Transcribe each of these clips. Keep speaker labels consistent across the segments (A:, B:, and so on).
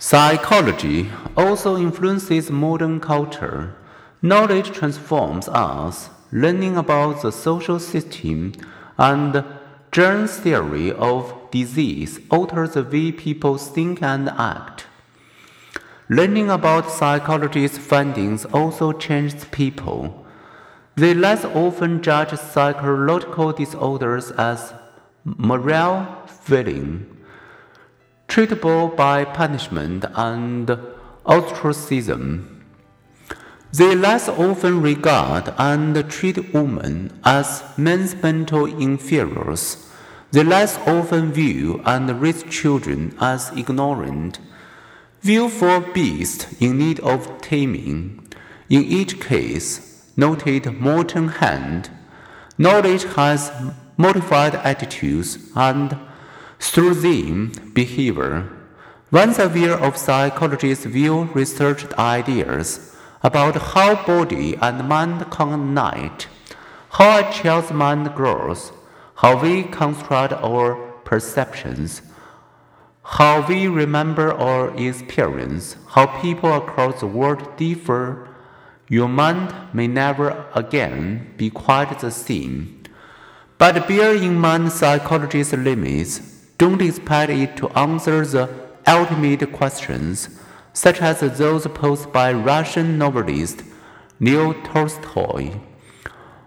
A: Psychology also influences modern culture. Knowledge transforms us. Learning about the solar system and germ theory of disease alters the way people think and act. Learning about psychology's findings also changes people. They less often judge psychological disorders as moral failing treatable by punishment and ostracism. They less often regard and treat women as men's mental inferiors. They less often view and raise children as ignorant. View for beasts in need of taming. In each case, noted Morton Hunt, knowledge has modified attitudes and through them, behavior. Once aware of psychologists' view researched ideas about how body and mind connect, how a child's mind grows, how we construct our perceptions, how we remember our experience, how people across the world differ, your mind may never again be quite the same. But bear in mind psychology's limits don't expect it to answer the ultimate questions, such as those posed by Russian novelist Leo Tolstoy.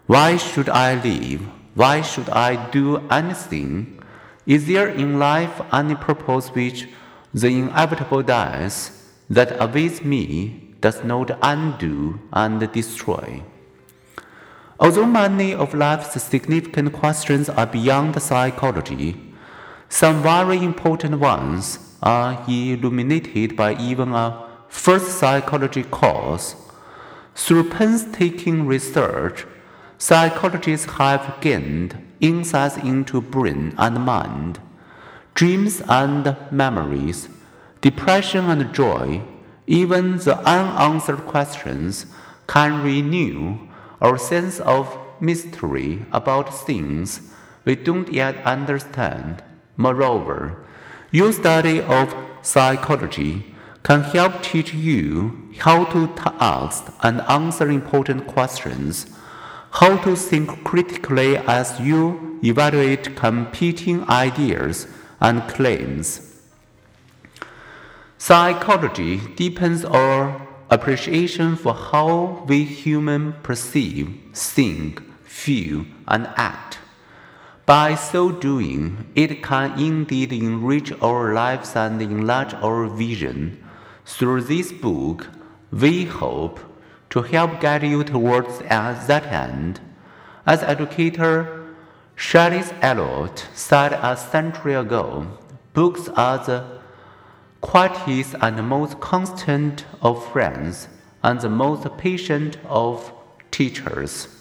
A: Why should I live? Why should I do anything? Is there in life any purpose which the inevitable death that awaits me does not undo and destroy? Although many of life's significant questions are beyond psychology, some very important ones are illuminated by even a first psychology course. Through painstaking research, psychologists have gained insights into brain and mind, dreams and memories, depression and joy, even the unanswered questions can renew our sense of mystery about things we don't yet understand. Moreover, your study of psychology can help teach you how to ask and answer important questions, how to think critically as you evaluate competing ideas and claims. Psychology deepens our appreciation for how we humans perceive, think, feel, and act. By so doing, it can indeed enrich our lives and enlarge our vision. Through this book, we hope to help guide you towards that end. As educator Charles Eliot said a century ago, books are the quietest and most constant of friends and the most patient of teachers.